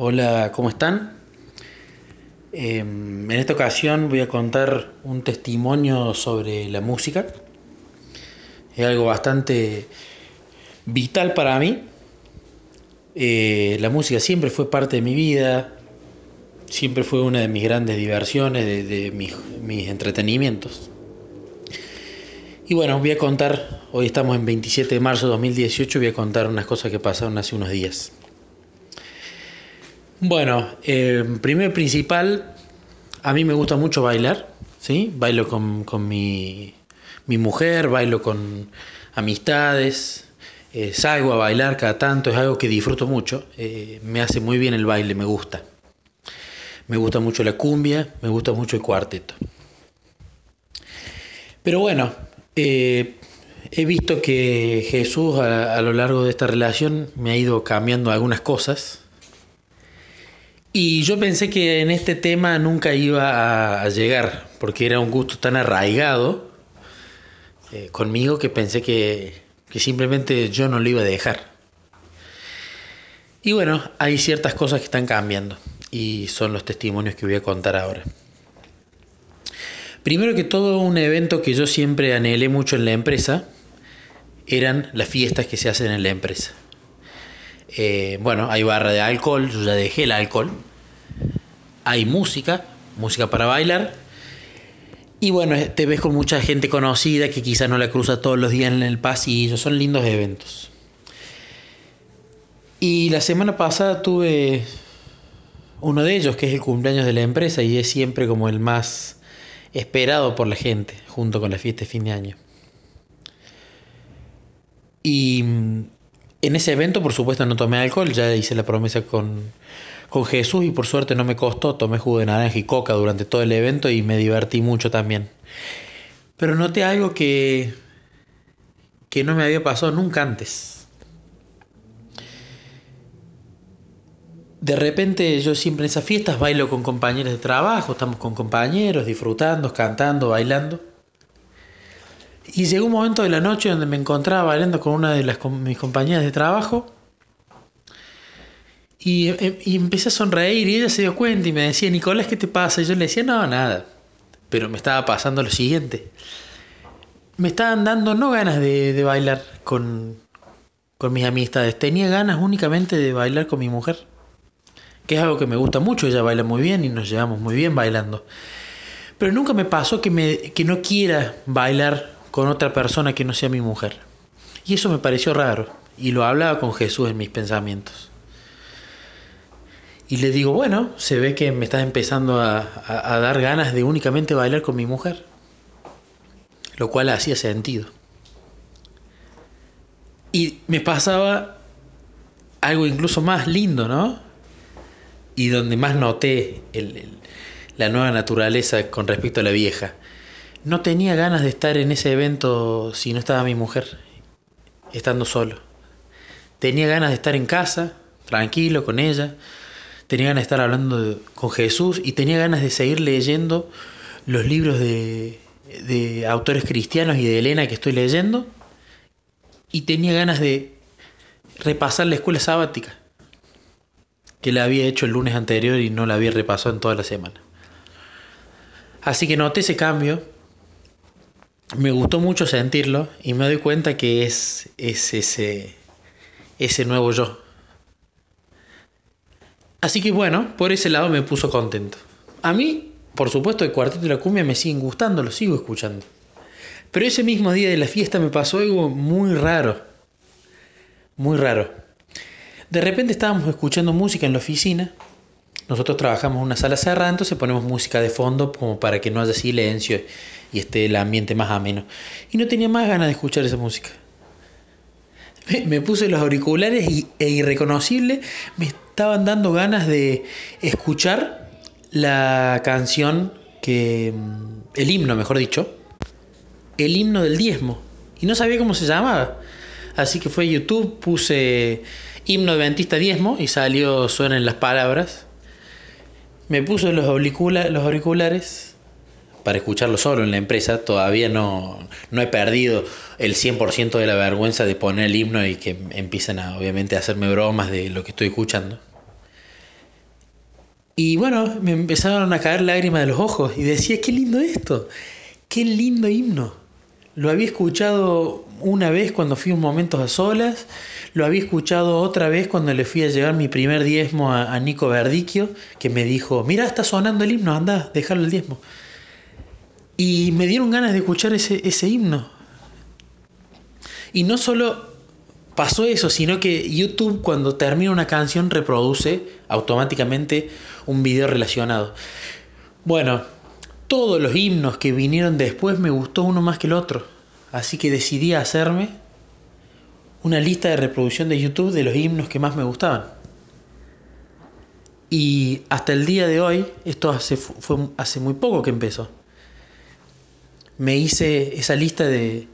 Hola, ¿cómo están? Em, en esta ocasión voy a contar un testimonio sobre la música. Es algo bastante vital para mí. Eh, la música siempre fue parte de mi vida, siempre fue una de mis grandes diversiones, de, mis, mis entretenimientos. Y bueno, voy a contar, hoy estamos en 27 de marzo de 2018, voy a contar unas cosas que pasaron hace unos días. Bueno, eh, primero principal, a mí me gusta mucho bailar, ¿sí? Bailo con, mi, mujer, bailo con amistades, eh, salgo a bailar cada tanto, es algo que disfruto mucho, eh, me hace muy bien el baile, me gusta. Me gusta mucho la cumbia, me gusta mucho el cuarteto. Pero bueno, eh, he visto que Jesús a, lo largo de esta relación me ha ido cambiando algunas cosas. Y yo pensé que en este tema nunca iba a, llegar, porque era un gusto tan arraigado eh, conmigo que pensé que, que simplemente yo no lo iba a dejar. Y bueno, hay ciertas cosas que están cambiando y son los testimonios que voy a contar ahora. Primero que todo, un evento que yo siempre anhelé mucho en la empresa eran las fiestas que se hacen en la empresa. Eh, bueno, hay barra de alcohol, yo ya dejé el alcohol. Hay música, música para bailar. Y bueno, te ves con mucha gente conocida que quizás no la cruza todos los días en el pasillo. Son lindos eventos. Y la semana pasada tuve uno de ellos, que es el cumpleaños de la empresa, y es siempre como el más esperado por la gente, junto con la fiesta de fin de año. Y mm, en ese evento, por supuesto, no tomé alcohol, ya hice la promesa con, con Jesús y por suerte no me costó, tomé jugo de naranja y coca durante todo el evento y me divertí mucho también. Pero noté algo que, que no me había pasado nunca antes. de repente yo siempre en esas fiestas bailo con compañeros de trabajo, estamos con compañeros, disfrutando, cantando, bailando. Y llegó un momento de la noche donde me encontraba bailando con una de mis compañeras de trabajo. Y, eh, y, empecé a sonreír y ella se dio cuenta y me decía, Nicolás, ¿qué te pasa? Y yo le decía, no, nada. Pero me estaba pasando lo siguiente. Me estaban dando no ganas de, de bailar con, con mis amistades, tenía ganas únicamente de bailar con mi mujer que es algo que me gusta mucho, ella baila muy bien y nos llevamos muy bien bailando. Pero nunca me pasó que, me, que no quiera bailar con otra persona que no sea mi mujer. Y eso me pareció raro. Y lo hablaba con Jesús en mis pensamientos. Y le digo, bueno, se ve que me está empezando a, a dar ganas de únicamente bailar con mi mujer. Lo cual hacía sentido. Y me pasaba algo incluso más lindo, ¿no? y donde más noté la nueva naturaleza con respecto a la vieja. No tenía ganas de estar en ese evento si no estaba mi mujer, estando solo. Tenía ganas de estar en casa, tranquilo con ella. Tenía ganas de estar hablando con Jesús y tenía ganas de seguir leyendo los libros de, de autores cristianos y de Elena que estoy leyendo. Y tenía ganas de repasar la escuela sabática que la había hecho el lunes anterior y no la había repasado en toda la semana. Así que noté ese cambio, me gustó mucho sentirlo y me doy cuenta que es, es ese, ese nuevo yo. Así que bueno, por ese lado me puso contento. A mí, por supuesto, el cuarteto de la cumbia me siguen gustando, lo sigo escuchando. Pero ese mismo día de la fiesta me pasó algo muy raro. Muy raro. De repente estábamos escuchando música en la oficina. Nosotros trabajamos una sala cerrada, entonces ponemos música de fondo como para que no haya silencio y esté el ambiente más ameno. Y no tenía más ganas de escuchar esa música. Me, puse los auriculares y, e irreconocible me estaban dando ganas de escuchar la canción que. Mm, el himno, mejor dicho. El himno del diezmo. Y no sabía cómo se llamaba. Así que fue a YouTube, puse himno adventista diezmo y salió, suenan las palabras. Me puse los, los auriculares para escucharlo solo en la empresa. Todavía no, no he perdido el 100% de la vergüenza de poner el himno y que empiecen a, obviamente, a hacerme bromas de lo que estoy escuchando. Y bueno, me empezaron a caer lágrimas de los ojos y decía, qué lindo esto, qué lindo himno. Lo había escuchado una vez cuando fui un momento a solas, lo había escuchado otra vez cuando le fui a llevar mi primer diezmo a, Nico Verdicchio, que me dijo, mira, está sonando el himno, anda, déjalo el diezmo. Y me dieron ganas de escuchar ese, ese himno. Y no solo pasó eso, sino que YouTube cuando termina una canción reproduce automáticamente un video relacionado. Bueno, todos los himnos que vinieron después me gustó uno más que el otro. Así que decidí hacerme una lista de reproducción de YouTube de los himnos que más me gustaban. Y hasta el día de hoy, esto hace, fue hace muy poco que empezó, me hice esa lista de,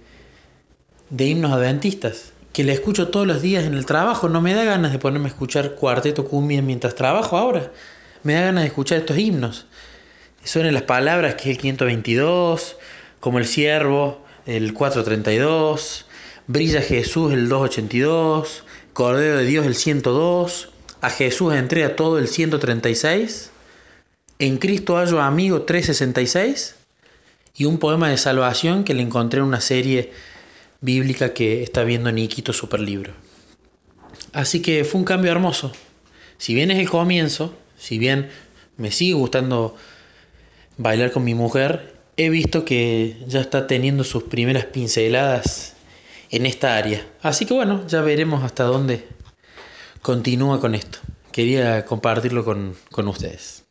de himnos adventistas que le escucho todos los días en el trabajo. No me da ganas de ponerme a escuchar cuarteto cumbia mientras trabajo ahora. Me da ganas de escuchar estos himnos. Suenan las palabras que es el 522, como el siervo, el 432, brilla Jesús el 282, Cordero de Dios el 102, a Jesús entrega todo el 136, en Cristo hallo amigo 366 y un poema de salvación que le encontré en una serie bíblica que está viendo Nikito Superlibro. Así que fue un cambio hermoso. Si bien es el comienzo, si bien me sigue gustando bailar con mi mujer, he visto que ya está teniendo sus primeras pinceladas en esta área. Así que bueno, ya veremos hasta dónde continúa con esto. Quería compartirlo con, con ustedes.